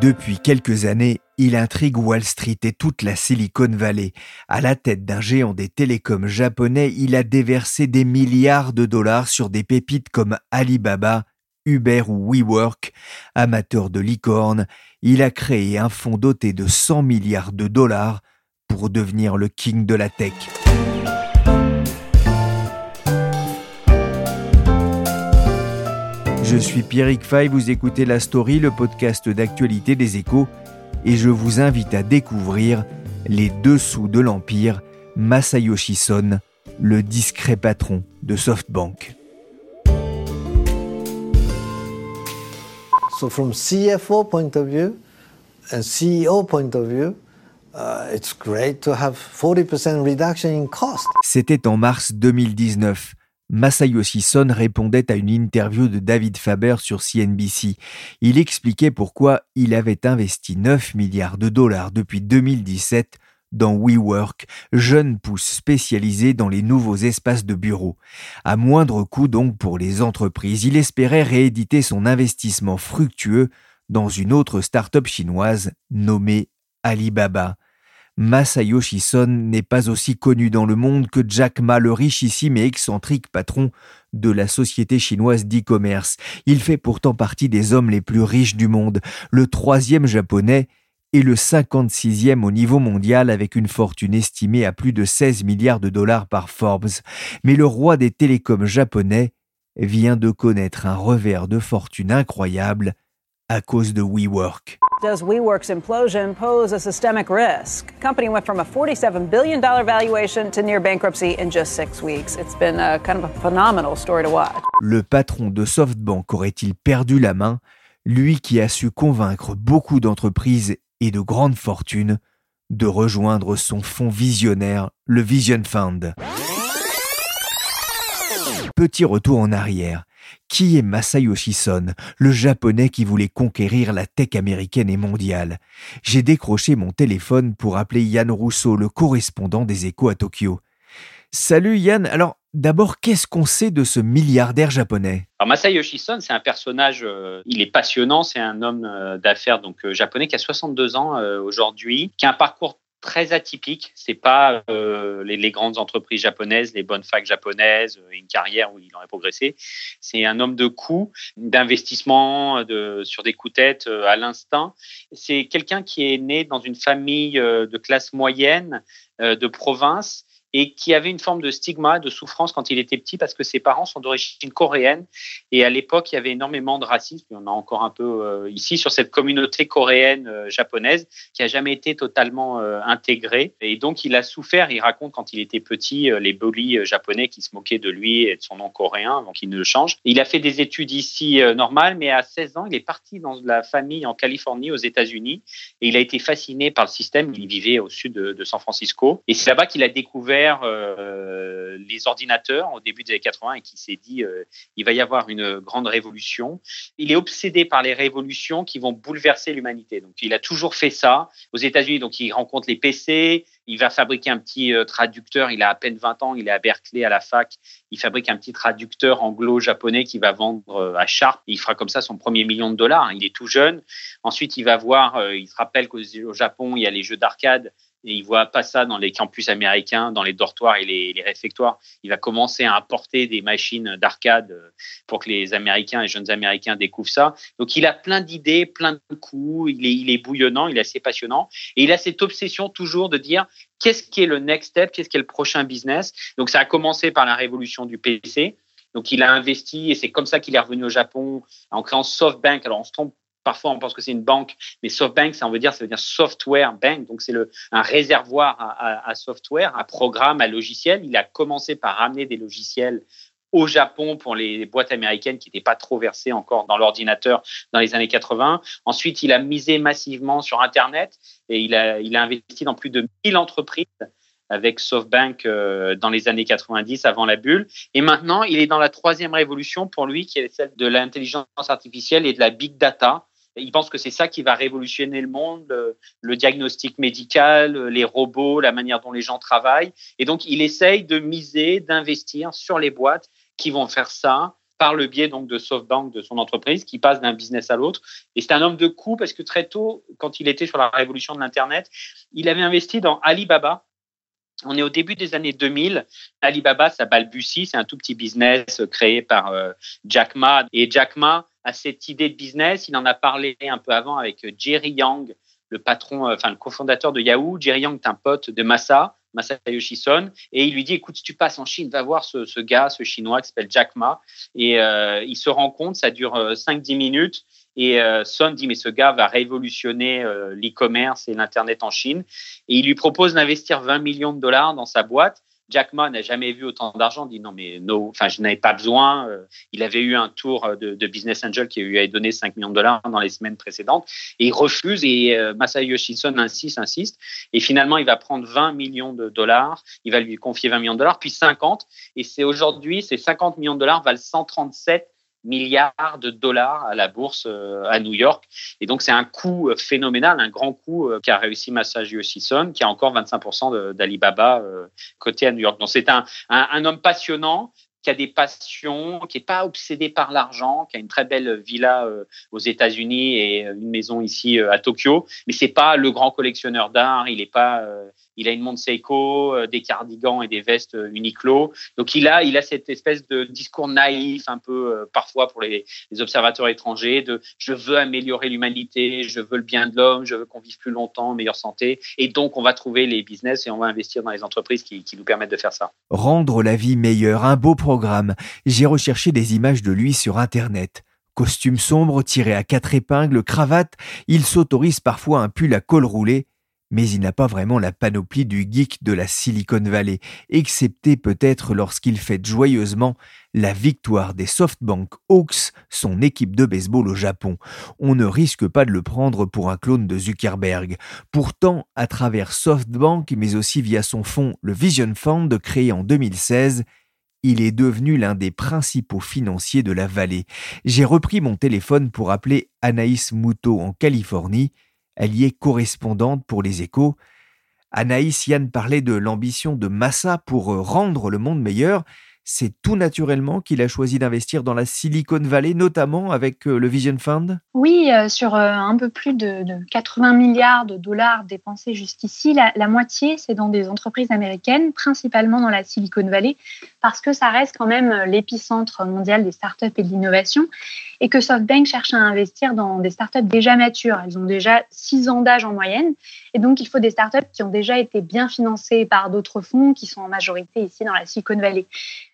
Depuis quelques années, il intrigue Wall Street et toute la Silicon Valley. À la tête d'un géant des télécoms japonais, il a déversé des milliards de dollars sur des pépites comme Alibaba, Uber ou WeWork. Amateur de licorne, il a créé un fonds doté de 100 milliards de dollars pour devenir le king de la tech. Je suis Pierrick Fay, vous écoutez La Story, le podcast d'actualité des échos, et je vous invite à découvrir les dessous de l'empire Masayoshi Son, le discret patron de SoftBank. So from CFO point of view and CEO point of view, uh, it's great to have 40% reduction in cost. C'était en mars 2019. Masayoshi Son répondait à une interview de David Faber sur CNBC. Il expliquait pourquoi il avait investi 9 milliards de dollars depuis 2017 dans WeWork, jeune pousse spécialisé dans les nouveaux espaces de bureau. À moindre coût donc pour les entreprises, il espérait rééditer son investissement fructueux dans une autre start-up chinoise nommée Alibaba. Masayoshi Son n'est pas aussi connu dans le monde que Jack Ma, le richissime et excentrique patron de la société chinoise d'e-commerce. Il fait pourtant partie des hommes les plus riches du monde, le troisième japonais et le 56e au niveau mondial avec une fortune estimée à plus de 16 milliards de dollars par Forbes. Mais le roi des télécoms japonais vient de connaître un revers de fortune incroyable à cause de WeWork. Does WeWork's implosion pose a systemic risk? Company went from a $47 billion valuation to near bankruptcy in just six weeks. It's been a kind of a phenomenal story to watch. Le patron de SoftBank aurait-il perdu la main, lui qui a su convaincre beaucoup d'entreprises et de grandes fortunes de rejoindre son fonds visionnaire, le Vision Fund. Petit retour en arrière. Qui est Masayoshi Son, le japonais qui voulait conquérir la tech américaine et mondiale? J'ai décroché mon téléphone pour appeler Yann Rousseau, le correspondant des échos à Tokyo. Salut Yann, alors d'abord qu'est-ce qu'on sait de ce milliardaire japonais? Alors Masayoshi Son, c'est un personnage, euh, il est passionnant, c'est un homme euh, d'affaires donc euh, japonais qui a 62 ans aujourd'hui, qui a un parcours très atypique. C'est pas euh, les, les, grandes entreprises japonaises, les bonnes facs japonaises, une carrière où il aurait progressé. C'est un homme de coups, d'investissement, de, sur des coups tête euh, à l'instinct. C'est quelqu'un qui est né dans une famille euh, de classe moyenne de province et qui avait une forme de stigma, de souffrance quand il était petit parce que ses parents sont d'origine coréenne. Et à l'époque il y avait énormément de racisme, il y en a encore un peu euh, ici sur cette communauté coréenne euh, japonaise qui a jamais été totalement euh, intégrée. Et donc il a souffert, il raconte quand il était petit les bullies japonais qui se moquaient de lui et de son nom coréen avant qu'il ne le change. Il a fait des études ici normales mais à 16 ans il est parti dans la famille en Californie aux États-Unis. Et il a été fasciné par le système, il vivait au sud de San Francisco. Et c'est là-bas qu'il a découvert euh, les ordinateurs au début des années 80 et qui s'est dit euh, il va y avoir une grande révolution. Il est obsédé par les révolutions qui vont bouleverser l'humanité. Donc il a toujours fait ça aux États-Unis. Donc il rencontre les PC, il va fabriquer un petit euh, traducteur. Il a à peine 20 ans, il est à Berkeley à la fac. Il fabrique un petit traducteur anglo-japonais qui va vendre à Sharp. Il fera comme ça son premier million de dollars. Il est tout jeune. Ensuite, il va voir, il se rappelle qu'au Japon, il y a les jeux d'arcade et il voit pas ça dans les campus américains, dans les dortoirs et les, réfectoires. Il va commencer à importer des machines d'arcade euh, pour que les Américains, les jeunes Américains découvrent ça. Donc il a plein d'idées, plein de coups, il est, il est bouillonnant, il est assez passionnant. Et il a cette obsession toujours de dire qu'est-ce qui est le next step, qu'est-ce qui est le prochain business? Donc ça a commencé par la révolution du PC. Donc il a investi et c'est comme ça qu'il est revenu au Japon en créant SoftBank. Alors on se trompe Parfois, on pense que c'est une banque, mais SoftBank, ça veut dire, ça veut dire software bank. Donc, c'est un réservoir à, software, à programme, à logiciel. Il a commencé par ramener des logiciels au Japon pour les boîtes américaines qui n'étaient pas trop versées encore dans l'ordinateur dans les années 80. Ensuite, il a misé massivement sur Internet et il a, il a investi dans plus de 1000 entreprises avec SoftBank euh, dans les années 90 avant la bulle. Et maintenant, il est dans la troisième révolution pour lui, qui est celle de l'intelligence artificielle et de la big data. Il pense que c'est ça qui va révolutionner le monde, le, diagnostic médical, les robots, la manière dont les gens travaillent. Et donc, il essaye de miser, d'investir sur les boîtes qui vont faire ça par le biais donc de SoftBank, de son entreprise, qui passe d'un business à l'autre. Et c'est un homme de coup parce que très tôt, quand il était sur la révolution de l'Internet, il avait investi dans Alibaba, on est au début des années 2000. Alibaba, ça balbutie. C'est un tout petit business créé par euh, Jack Ma. Et Jack Ma a cette idée de business. Il en a parlé un peu avant avec Jerry Yang, le patron, euh, enfin le cofondateur de Yahoo. Jerry Yang est un pote de Masa, Masayoshi Son, et il lui dit écoute, si tu passes en Chine, va voir ce, gars, ce chinois qui s'appelle Jack Ma. Et euh, il se rend compte, ça dure 5-10 minutes. Et euh, Son dit, mais ce gars va révolutionner euh, l'e-commerce et l'Internet en Chine. Et il lui propose d'investir 20 millions de dollars dans sa boîte. Jack Ma n'a jamais vu autant d'argent. dit non, mais no, enfin, je n'avais pas besoin. Euh, il avait eu un tour de, de, Business Angel qui lui avait donné 5 millions de dollars dans les semaines précédentes. Et il refuse et euh, Masayoshi Son insiste, insiste. Et finalement, il va prendre 20 millions de dollars. Il va lui confier 20 millions de dollars, puis 50. Et c'est aujourd'hui, ces 50 millions de dollars valent 137 milliards de dollars à la bourse euh, à New York. Et donc, c'est un coup euh, phénoménal, un grand coup euh, qu'a réussi Masayoshi Son, qui a encore 25% d'Alibaba côté à New York. Donc, c'est un, un, homme passionnant qui a des passions, qui n'est pas obsédé par l'argent, qui a une très belle villa aux États-Unis et une maison ici à Tokyo. Mais c'est pas le grand collectionneur d'art. Il est pas, il a une montre Seiko, euh, des cardigans et des vestes euh, Uniqlo. Donc il a, il a cette espèce de discours naïf un peu euh, parfois pour les, observateurs étrangers de je veux améliorer l'humanité, je veux le bien de l'homme, je veux qu'on vive plus longtemps, meilleure santé. Et donc on va trouver les business et on va investir dans les entreprises qui, qui nous permettent de faire ça. Rendre la vie meilleure, un beau programme. J'ai recherché des images de lui sur Internet. Costume sombre tiré à quatre épingles, cravate, il s'autorise parfois un pull à col roulé mais il n'a pas vraiment la panoplie du geek de la Silicon Valley, excepté peut-être lorsqu'il fête joyeusement la victoire des SoftBank Hawks, son équipe de baseball au Japon. On ne risque pas de le prendre pour un clone de Zuckerberg. Pourtant, à travers SoftBank, mais aussi via son fonds, le Vision Fund, créé en 2016, il est devenu l'un des principaux financiers de la vallée. J'ai repris mon téléphone pour appeler Anaïs Moutot en Californie, elle y est correspondante pour les échos. Anaïs Yann parlait de l'ambition de Massa pour euh, rendre le monde meilleur. C'est tout naturellement qu'il a choisi d'investir dans la Silicon Valley, notamment avec euh, le Vision Fund Oui, euh, sur un peu plus de, 80 milliards de dollars dépensés jusqu'ici, la, la, moitié, c'est dans des entreprises américaines, principalement dans la Silicon Valley, parce que ça reste quand même l'épicentre mondial des startups et de l'innovation et que SoftBank cherche à investir dans des startups déjà matures. Elles ont déjà six ans d'âge en moyenne. Et donc, il faut des startups qui ont déjà été bien financées par d'autres fonds qui sont en majorité ici dans la Silicon Valley.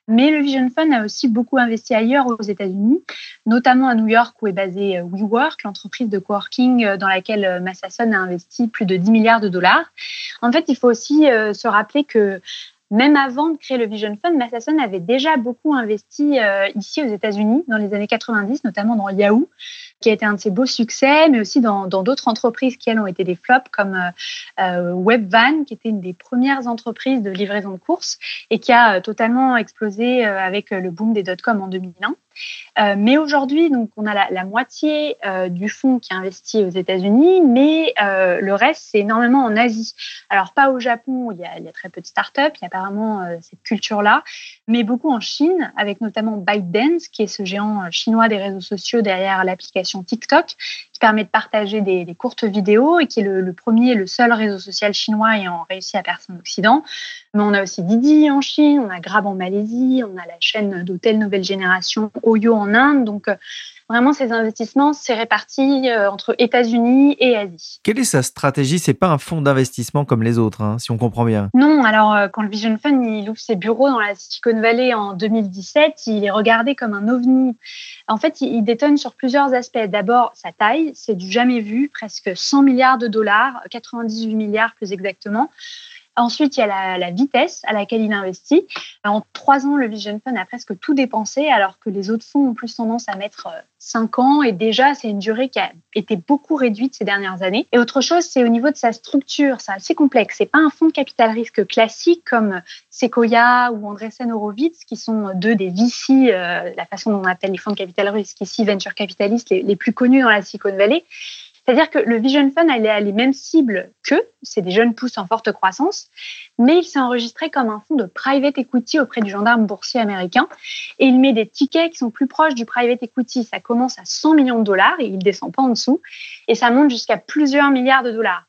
Mais le Vision Fund a aussi beaucoup investi ailleurs aux États-Unis, notamment à New York où est basée euh, WeWork, l'entreprise de coworking euh, dans laquelle euh, Massasson a investi plus de 10 milliards de dollars. En fait, il faut aussi se rappeler que même avant de créer le Vision Fund, Massasson avait déjà beaucoup investi ici aux États-Unis dans les années 90, notamment dans Yahoo, qui a été un de ses beaux succès, mais aussi dans d'autres entreprises qui, elles, ont été des flops, comme euh, euh, Webvan, qui était une des premières entreprises de livraison de courses et qui a totalement explosé avec le boom des dot-com en 2001. Euh, mais aujourd'hui, donc, on a la, moitié euh, du fonds qui investit aux États-Unis, mais euh, le reste, c'est énormément en Asie. Alors, pas au Japon, il y a, il y a très peu de startups, il y a apparemment cette culture-là, mais beaucoup en Chine, avec notamment ByteDance, qui est ce géant chinois des réseaux sociaux derrière l'application TikTok, qui permet de partager des, courtes vidéos et qui est le, premier et le seul réseau social chinois ayant réussi à percer en Occident. Mais on a aussi Didi en Chine, on a Grab en Malaisie, on a la chaîne d'hôtels Nouvelle Génération Oyo en Inde. Donc, euh, vraiment, ces investissements, c'est réparti euh, entre États-Unis et Asie. Quelle est sa stratégie? C'est pas un fonds d'investissement comme les autres, hein, si on comprend bien. Non, alors euh, quand le Vision Fund il ouvre ses bureaux dans la Silicon Valley en 2017, il est regardé comme un ovni. En fait, il, détonne sur plusieurs aspects. D'abord, sa taille, c'est du jamais vu, presque 100 milliards de dollars, 98 milliards plus exactement. Ensuite, il y a la, vitesse à laquelle il investit. En trois ans, le Vision Fund a presque tout dépensé, alors que les autres fonds ont plus tendance à mettre euh, cinq ans. Et déjà, c'est une durée qui a été beaucoup réduite ces dernières années. Et autre chose, c'est au niveau de sa structure. C'est assez complexe. C'est pas un fonds de capital risque classique comme Sequoia ou Andreessen Horowitz, qui sont deux des VC, euh, la façon dont on appelle les fonds de capital risque ici, venture capitalistes les, les plus connus dans la Silicon Valley. C'est-à-dire que le Vision Fund elle a les mêmes cibles qu'eux, c'est des jeunes pousses en forte croissance, mais il s'est enregistré comme un fonds de private equity auprès du gendarme boursier américain et il met des tickets qui sont plus proches du private equity. Ça commence à 100 millions de dollars et il descend pas en dessous et ça monte jusqu'à plusieurs milliards de dollars.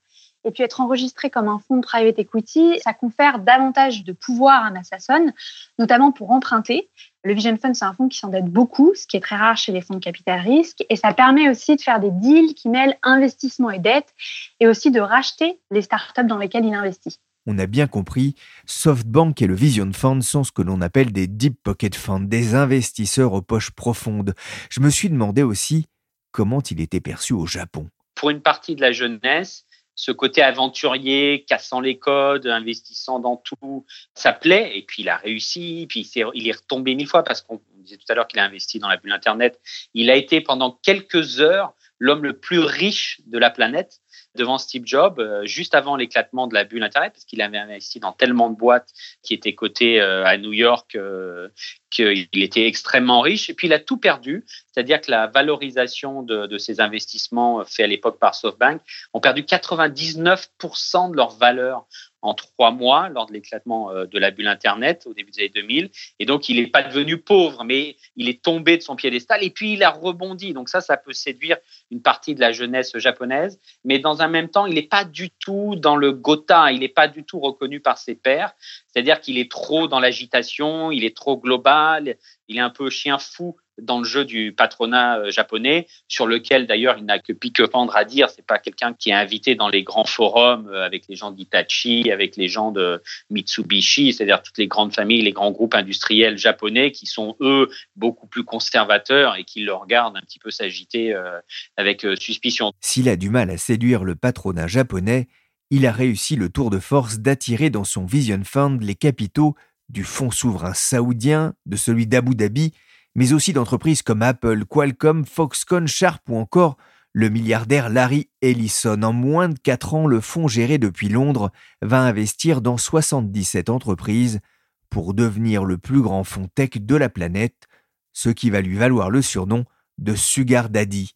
Et puis être enregistré comme un fonds de private equity, ça confère davantage de pouvoir à Massasson, notamment pour emprunter. Le Vision Fund, c'est un fonds qui s'endette beaucoup, ce qui est très rare chez les fonds de capital risque. Et ça permet aussi de faire des deals qui mêlent investissement et dette, et aussi de racheter les startups dans lesquelles il investit. On a bien compris, SoftBank et le Vision Fund sont ce que l'on appelle des deep pocket funds, des investisseurs aux poches profondes. Je me suis demandé aussi comment il était perçu au Japon. Pour une partie de la jeunesse, ce côté aventurier, cassant les codes, investissant dans tout, ça plaît. Et puis il a réussi, puis il est retombé mille fois parce qu'on disait tout à l'heure qu'il a investi dans la bulle Internet. Il a été pendant quelques heures l'homme le plus riche de la planète devant Steve Jobs euh, juste avant l'éclatement de la bulle Internet, parce qu'il avait investi dans tellement de boîtes qui étaient cotées euh, à New York euh, qu'il était extrêmement riche. Et puis il a tout perdu, c'est-à-dire que la valorisation de, ses investissements faits à l'époque par SoftBank ont perdu 99% de leur valeur en trois mois lors de l'éclatement de la bulle Internet au début des années 2000. Et donc, il n'est pas devenu pauvre, mais il est tombé de son piédestal et puis il a rebondi. Donc ça, ça peut séduire une partie de la jeunesse japonaise. Mais dans un même temps, il n'est pas du tout dans le Gotha, il n'est pas du tout reconnu par ses pairs. C'est-à-dire qu'il est trop dans l'agitation, il est trop global, il est un peu chien fou dans le jeu du patronat euh, japonais, sur lequel d'ailleurs il n'a que pique-pendre à dire. C'est pas quelqu'un qui est invité dans les grands forums euh, avec les gens d'Itachi, avec les gens de Mitsubishi, c'est-à-dire toutes les grandes familles, les grands groupes industriels japonais qui sont eux beaucoup plus conservateurs et qui le regardent un petit peu s'agiter euh, avec suspicion. S'il a du mal à séduire le patronat japonais, il a réussi le tour de force d'attirer dans son Vision Fund les capitaux du fonds souverain saoudien, de celui d'Abu Dhabi, mais aussi d'entreprises comme Apple, Qualcomm, Foxconn, Sharp ou encore le milliardaire Larry Ellison. En moins de 4 ans, le fonds géré depuis Londres va investir dans 77 entreprises pour devenir le plus grand fonds tech de la planète, ce qui va lui valoir le surnom de Sugar Daddy.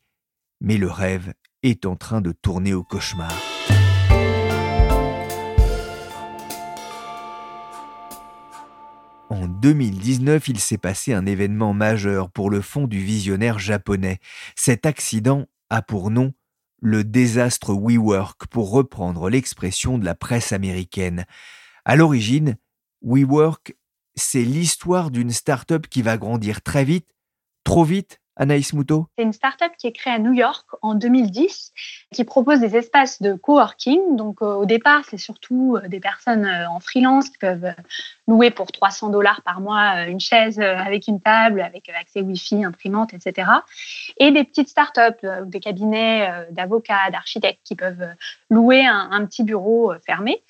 Mais le rêve est en train de tourner au cauchemar. En 2019, il s'est passé un événement majeur pour le fonds du visionnaire japonais. Cet accident a pour nom le désastre WeWork, pour reprendre l'expression de la presse américaine. À l'origine, WeWork, c'est l'histoire d'une start-up qui va grandir très vite, trop vite, Anaïs Moutot C'est une start-up qui est créée à New York en 2010, qui propose des espaces de coworking. Donc, euh, au départ, c'est surtout euh, des personnes euh, en freelance qui peuvent louer pour 300 dollars par mois une chaise avec une table, avec accès Wi-Fi, imprimante, etc. Et des petites start-up, des cabinets d'avocats, d'architectes qui peuvent louer un, petit bureau fermé.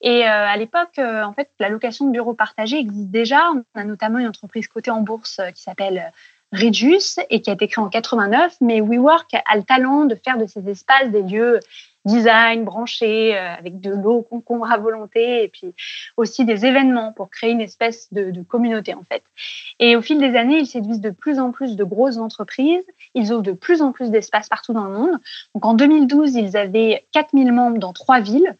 Et à l'époque, en fait, la location de bureaux partagés existe déjà. On a notamment une entreprise cotée en bourse qui s'appelle Reduce et qui a été créé en 89, mais WeWork a le talent de faire de ces espaces des lieux design, branchés, euh, avec de l'eau concombre à volonté, et puis aussi des événements pour créer une espèce de, de communauté en fait. Et au fil des années, ils séduisent de plus en plus de grosses entreprises, ils ouvrent de plus en plus d'espaces partout dans le monde. Donc en 2012, ils avaient 4000 membres dans trois villes.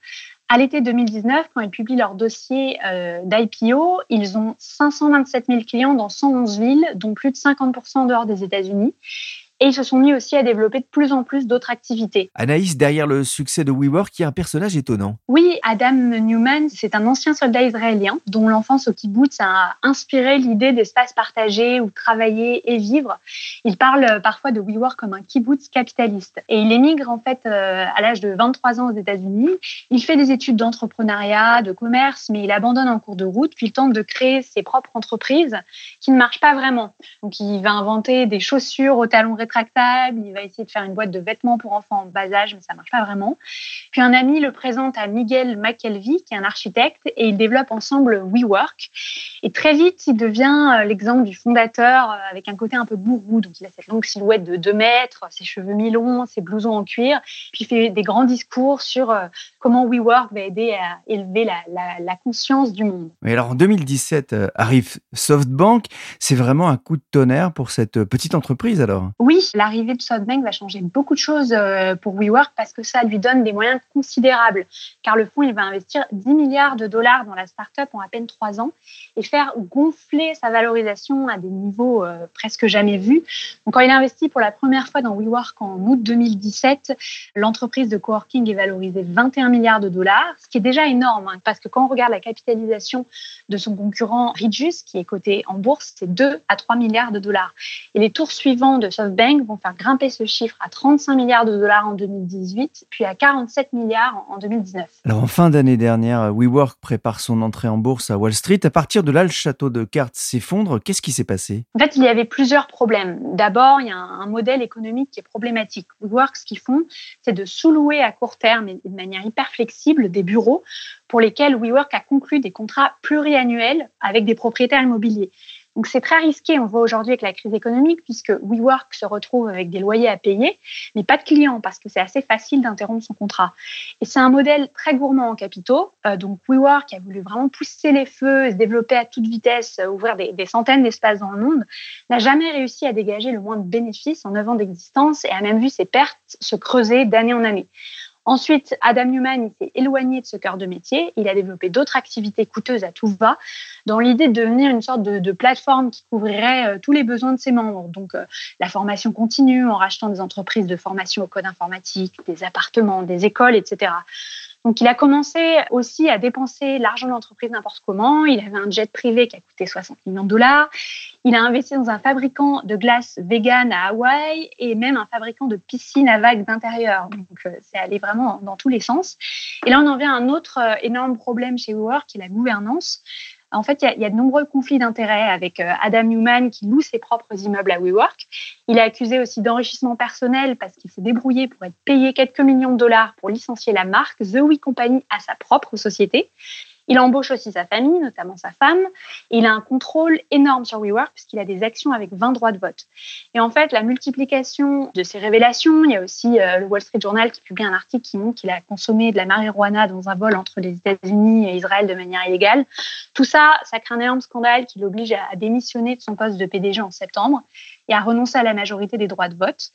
À l'été 2019, quand ils publient leur dossier euh, d'IPO, ils ont 527 000 clients dans 111 villes, dont plus de 50% dehors des États-Unis. Et ils se sont mis aussi à développer de plus en plus d'autres activités. Anaïs, derrière le succès de WeWork, il y a un personnage étonnant. Oui, Adam Newman, c'est un ancien soldat israélien dont l'enfance au kibbutz a inspiré l'idée d'espaces partagés où travailler et vivre. Il parle parfois de WeWork comme un kibbutz capitaliste. Et il émigre en fait euh, à l'âge de 23 ans aux États-Unis. Il fait des études d'entrepreneuriat, de commerce, mais il abandonne en cours de route, puis il tente de créer ses propres entreprises qui ne marchent pas vraiment. Donc il va inventer des chaussures au talon rétractable. Il va essayer de faire une boîte de vêtements pour enfants en bas âge, mais ça marche pas vraiment. Puis un ami le présente à Miguel McKelvey, qui est un architecte, et ils développent ensemble WeWork. Et très vite, il devient euh, l'exemple du fondateur euh, avec un côté un peu gourou. Donc il a cette longue silhouette de 2 mètres, ses cheveux mi-longs, ses blousons en cuir. Puis il fait des grands discours sur euh, comment WeWork va aider à élever la, la conscience du monde. Et alors en 2017 arrive SoftBank. C'est vraiment un coup de tonnerre pour cette petite entreprise alors? Oui, l'arrivée de SoftBank va changer beaucoup de choses pour WeWork parce que ça lui donne des moyens considérables. Car le fonds, il va investir 10 milliards de dollars dans la startup en à peine trois ans et faire gonfler sa valorisation à des niveaux euh, presque jamais vus. Donc, quand il a investi pour la première fois dans WeWork en août 2017, l'entreprise de coworking est valorisée 21 milliards de dollars, ce qui est déjà énorme hein, parce que quand on regarde la capitalisation de son concurrent Regus, qui est coté en bourse, c'est 2 à 3 milliards de dollars. Et les tours suivants de SoftBank vont faire grimper ce chiffre à 35 milliards de dollars en 2018, puis à 47 milliards en 2019. Alors en fin d'année dernière, WeWork prépare son entrée en bourse à Wall Street. À partir de là, le château de cartes s'effondre. Qu'est-ce qui s'est passé? En fait, il y avait plusieurs problèmes. D'abord, il y a un modèle économique qui est problématique. WeWork, ce qu'ils font, c'est de sous-louer à court terme et de manière hyper flexible des bureaux pour lesquels WeWork a conclu des contrats pluriannuels avec des propriétaires immobiliers. Donc c'est très risqué, on voit aujourd'hui avec la crise économique, puisque WeWork se retrouve avec des loyers à payer, mais pas de clients, parce que c'est assez facile d'interrompre son contrat. Et c'est un modèle très gourmand en capitaux. Euh, donc WeWork a voulu vraiment pousser les feux, se développer à toute vitesse, euh, ouvrir des, centaines d'espaces dans le monde, n'a jamais réussi à dégager le moins de bénéfices en 9 ans d'existence et a même vu ses pertes se creuser d'année en année. Ensuite, Adam Newman s'est éloigné de ce cœur de métier. Il a développé d'autres activités coûteuses à tout va, dans l'idée de devenir une sorte de, plateforme qui couvrirait euh, tous les besoins de ses membres. Donc, euh, la formation continue en rachetant des entreprises de formation au code informatique, des appartements, des écoles, etc. Donc, il a commencé aussi à dépenser l'argent de l'entreprise n'importe comment. Il avait un jet privé qui a coûté 60 millions de dollars. Il a investi dans un fabricant de glace vegan à Hawaï et même un fabricant de piscines à vagues d'intérieur. Donc, euh, c'est allé vraiment dans tous les sens. Et là, on en vient à un autre euh, énorme problème chez WeWork, qui est la gouvernance. En fait, il y, a, de nombreux conflits d'intérêts avec euh, Adam Newman qui loue ses propres immeubles à WeWork. Il est accusé aussi d'enrichissement personnel parce qu'il s'est débrouillé pour être payé quelques millions de dollars pour licencier la marque The We Company à sa propre société. Il embauche aussi sa famille, notamment sa femme, et il a un contrôle énorme sur WeWork puisqu'il a des actions avec 20 droits de vote. Et en fait, la multiplication de ces révélations, il y a aussi euh, le Wall Street Journal qui publie un article qui montre qu'il a consommé de la marijuana dans un vol entre les États-Unis et Israël de manière illégale. Tout ça, ça crée un énorme scandale qui l'oblige à démissionner de son poste de PDG en septembre et à renoncer à la majorité des droits de vote.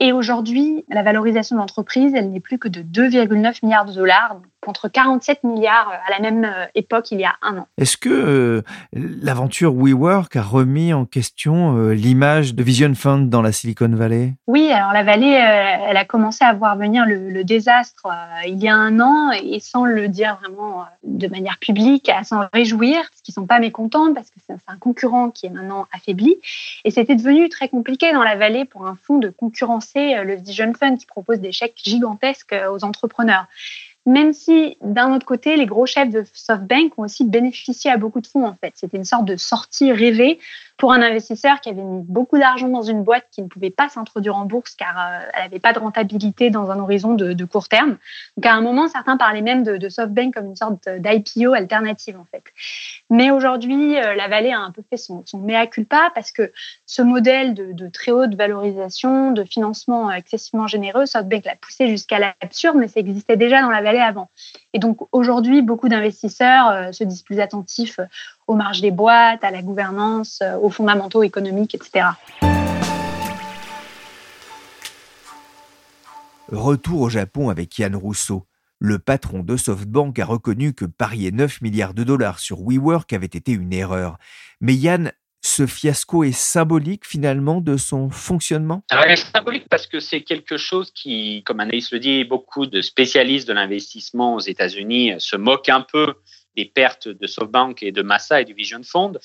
Et aujourd'hui, la valorisation de l'entreprise, elle n'est plus que de 2,9 milliards de dollars, contre 47 milliards à la même euh, époque il y a un an. Est-ce que euh, l'aventure WeWork a remis en question euh, l'image de Vision Fund dans la Silicon Valley? Oui, alors la vallée, elle a commencé à voir venir le, désastre il y a un an et sans le dire vraiment de manière publique, à s'en réjouir, parce qu'ils sont pas mécontents parce que c'est un concurrent qui est maintenant affaibli. Et c'était devenu très compliqué dans la vallée pour un fonds de concurrencer le Vision Fund qui propose des chèques gigantesques aux entrepreneurs même si d'un autre côté, les gros chefs de SoftBank ont aussi bénéficié à beaucoup de fonds en fait. C'était une sorte de sortie rêvée pour un investisseur qui avait mis beaucoup d'argent dans une boîte qui ne pouvait pas s'introduire en bourse car euh, elle n'avait pas de rentabilité dans un horizon de, court terme. Donc à un moment, certains parlaient même de, SoftBank comme une sorte d'IPO alternative en fait. Mais aujourd'hui, euh, la vallée a un peu fait son, son mea culpa parce que ce modèle de, très haute valorisation, de financement excessivement généreux, SoftBank l'a poussé jusqu'à l'absurde, mais ça existait déjà dans la vallée avant. Et donc aujourd'hui, beaucoup d'investisseurs euh, se disent plus attentifs aux marges des boîtes, à la gouvernance, euh, aux fondamentaux économiques, etc. Retour au Japon avec Yann Rousseau. Le patron de SoftBank a reconnu que parier 9 milliards de dollars sur WeWork avait été une erreur. Mais Yann, ce fiasco est symbolique finalement de son fonctionnement? Alors, il est symbolique parce que c'est quelque chose qui, comme Anaïs le dit, beaucoup de spécialistes de l'investissement aux États-Unis se moquent un peu des pertes de SoftBank et de Massa et du Vision Fund.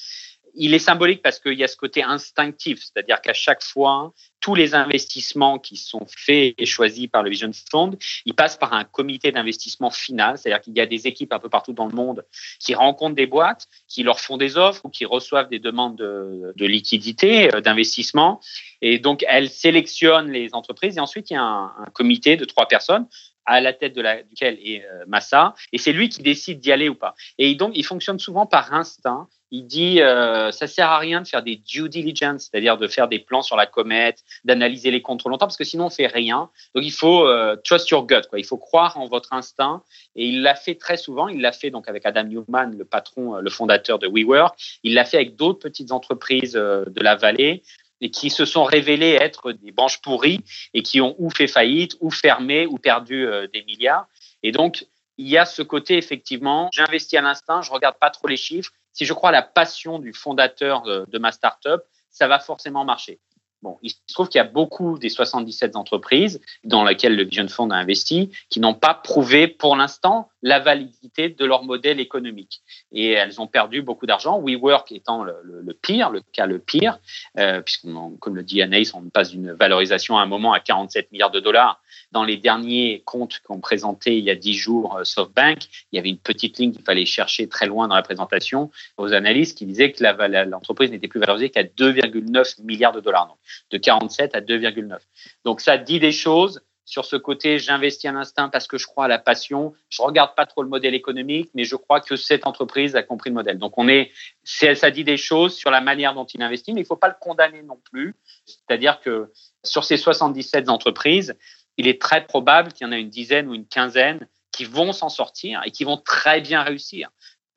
Il est symbolique parce qu'il y a ce côté instinctif, c'est-à-dire qu'à chaque fois, tous les investissements qui sont faits et choisis par le Vision Fund, ils passent par un comité d'investissement final, c'est-à-dire qu'il y a des équipes un peu partout dans le monde qui rencontrent des boîtes, qui leur font des offres ou qui reçoivent des demandes de, de liquidité, euh, d'investissement. Et donc, elle sélectionne les entreprises et ensuite, il y a un comité de trois personnes à la tête de la, duquel est euh, Massa, et c'est lui qui décide d'y aller ou pas. Et donc, il fonctionne souvent par instinct. Il dit, euh, ça sert à rien de faire des due diligence, c'est-à-dire de faire des plans sur la comète, d'analyser les comptes trop longtemps, parce que sinon on fait rien. Donc il faut euh, trust your gut, quoi. Il faut croire en votre instinct. Et il l'a fait très souvent. Il l'a fait donc avec Adam Newman, le patron, euh, le fondateur de WeWork. Il l'a fait avec d'autres petites entreprises euh, de la vallée et qui se sont révélées être des branches pourries et qui ont ou fait faillite, ou fermé, ou perdu euh, des milliards. Et donc, il y a ce côté, effectivement, j'investis à l'instinct, je regarde pas trop les chiffres. Si je crois à la passion du fondateur de, de ma startup, ça va forcément marcher. Bon, il se trouve qu'il y a beaucoup des 77 entreprises dans lesquelles le Vision Fund a investi qui n'ont pas prouvé pour l'instant la validité de leur modèle économique. Et elles ont perdu beaucoup d'argent, WeWork étant le, pire, le cas le pire, euh, puisqu'on, comme le dit Anaïs, on passe d'une valorisation à un moment à 47 milliards de dollars. Dans les derniers comptes qu'on présentait il y a 10 jours, euh, SoftBank, il y avait une petite ligne qu'il fallait chercher très loin dans la présentation aux analystes qui disaient que l'entreprise n'était plus valorisée qu'à 2,9 milliards de dollars, donc de 47 à 2,9. Donc ça dit des choses sur ce côté, j'investis à l'instinct parce que je crois à la passion. Je regarde pas trop le modèle économique, mais je crois que cette entreprise a compris le modèle. Donc on est, ça dit des choses sur la manière dont il investit, mais il faut pas le condamner non plus. C'est-à-dire que sur ces 77 entreprises, il est très probable qu'il y en a une dizaine ou une quinzaine qui vont s'en sortir et qui vont très bien réussir.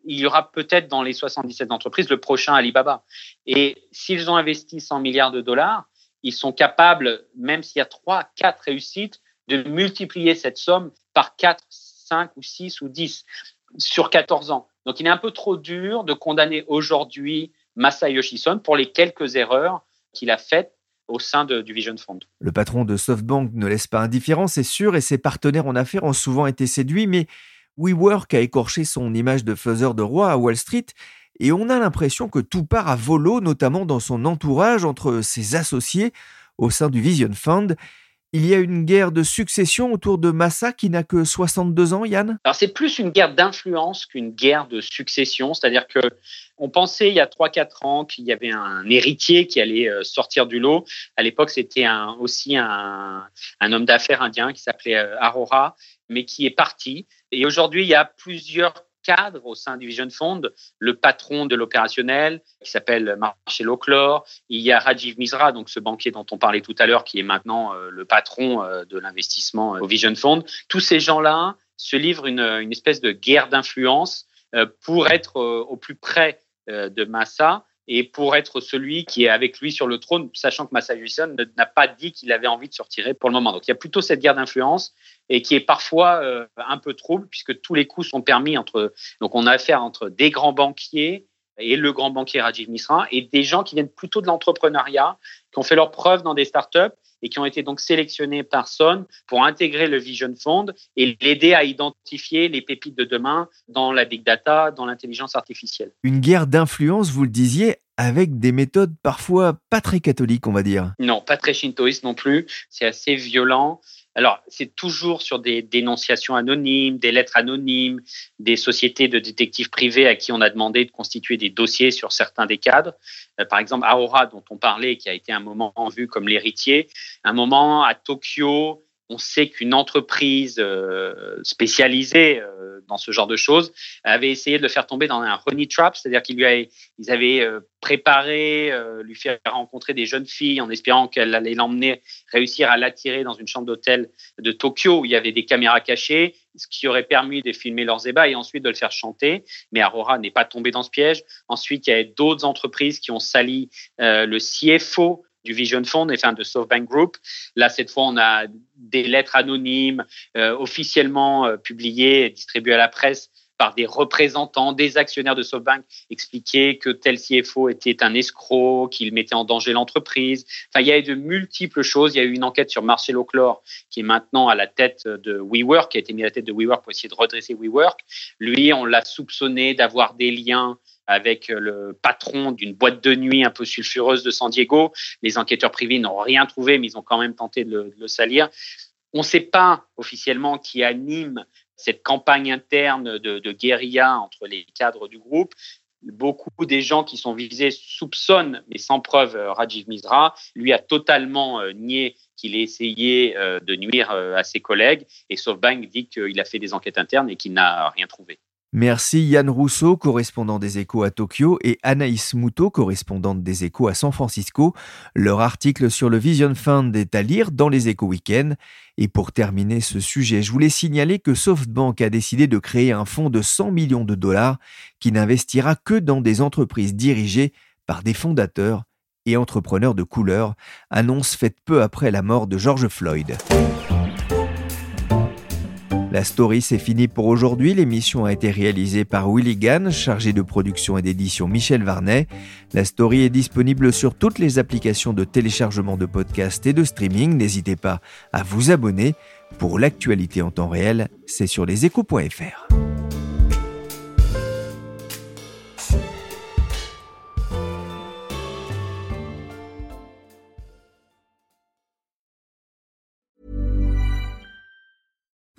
Il y aura peut-être dans les 77 entreprises le prochain Alibaba. Et s'ils ont investi 100 milliards de dollars, ils sont capables, même s'il y a trois, quatre réussites, de multiplier cette somme par 4, 5 ou 6 ou 10 sur 14 ans. Donc il est un peu trop dur de condamner aujourd'hui Masayoshi Son pour les quelques erreurs qu'il a faites au sein de, du Vision Fund. Le patron de SoftBank ne laisse pas indifférent, c'est sûr, et ses partenaires en affaires ont souvent été séduits, mais WeWork a écorché son image de faiseur de roi à Wall Street et on a l'impression que tout part à volo, notamment dans son entourage entre ses associés au sein du Vision Fund. Il y a une guerre de succession autour de Massa qui n'a que 62 ans, Yann? Alors c'est plus une guerre d'influence qu'une guerre de succession, c'est-à-dire que on pensait il y a 3-4 ans qu'il y avait un héritier qui allait euh, sortir du lot. À l'époque, c'était aussi un, un homme d'affaires indien qui s'appelait euh, Arora, mais qui est parti. Et aujourd'hui, il y a plusieurs cadre au sein du Vision Fund, le patron de l'opérationnel qui s'appelle Marcel Oclor, il y a Rajiv Misra, donc ce banquier dont on parlait tout à l'heure, qui est maintenant euh, le patron euh, de l'investissement au Vision Fund. Tous ces gens-là se livrent une, une espèce de guerre d'influence euh, pour être au plus près de Massa et pour être celui qui est avec lui sur le trône, sachant que Massa Son n'a pas dit qu'il avait envie de se retirer pour le moment. Donc il y a plutôt cette guerre d'influence et qui est parfois euh, un peu trouble puisque tous les coups sont permis entre. Donc on a affaire entre des grands banquiers et le grand banquier Rajiv Misra et des gens qui viennent plutôt de l'entrepreneuriat, qui ont fait leurs preuves dans des startups et qui ont été donc sélectionnés par Son pour intégrer le Vision Fund et l'aider à identifier les pépites de demain dans la big data, dans l'intelligence artificielle. Une guerre d'influence, vous le disiez, avec des méthodes parfois pas très catholiques, on va dire. Non, pas très shintoïstes non plus. C'est assez violent. Alors, c'est toujours sur des dénonciations anonymes, des lettres anonymes, des sociétés de détectives privés à qui on a demandé de constituer des dossiers sur certains des cadres. Euh, par exemple, Aora, dont on parlait, qui a été un moment vu comme l'héritier, un moment à Tokyo, on sait qu'une entreprise euh, spécialisée euh, dans ce genre de choses avait essayé de le faire tomber dans un honey trap, c'est-à-dire qu'ils avaient, ils avaient euh, préparé, lui faire rencontrer des jeunes filles en espérant qu'elle allait l'emmener, réussir à l'attirer dans une chambre d'hôtel de Tokyo où il y avait des caméras cachées, ce qui aurait permis de filmer leurs ébats et ensuite de le faire chanter. Mais Aurora n'est pas tombé dans ce piège. Ensuite, il y a d'autres entreprises qui ont sali le CFO du Vision Fund, enfin de SoftBank Group. Là, cette fois, on a des lettres anonymes euh, officiellement euh, publiées et distribuées à la presse par des représentants, des actionnaires de SoftBank, expliquer que tel CFO était un escroc, qu'il mettait en danger l'entreprise. Enfin, il y a eu de multiples choses. Il y a eu une enquête sur Marcel Oclor, qui est maintenant à la tête de WeWork, qui a été mis à la tête de WeWork pour essayer de redresser WeWork. Lui, on l'a soupçonné d'avoir des liens avec le patron d'une boîte de nuit un peu sulfureuse de San Diego. Les enquêteurs privés n'ont rien trouvé, mais ils ont quand même tenté de le, salir. On ne sait pas officiellement qui anime cette campagne interne de, guérilla entre les cadres du groupe. beaucoup des gens qui sont visés soupçonnent, mais sans preuve, Rajiv Misra. Lui a totalement nié qu'il ait essayé de nuire à ses collègues et SoftBank dit qu'il a fait des enquêtes internes et qu'il n'a rien trouvé. Merci Yann Rousseau, correspondant des échos à Tokyo, et Anaïs Moutot, correspondante des échos à San Francisco. Leur article sur le Vision Fund est à lire dans les échos week-end. Et pour terminer ce sujet, je voulais signaler que SoftBank a décidé de créer un fonds de 100 millions de dollars qui n'investira que dans des entreprises dirigées par des fondateurs et entrepreneurs de couleur, annonce faite peu après la mort de George Floyd. La story, c'est fini pour aujourd'hui. L'émission a été réalisée par Willy Gann, chargé de production et d'édition Michel Varnet. La story est disponible sur toutes les applications de téléchargement de podcasts et de streaming. N'hésitez pas à vous abonner. Pour l'actualité en temps réel, c'est sur leséchos.fr.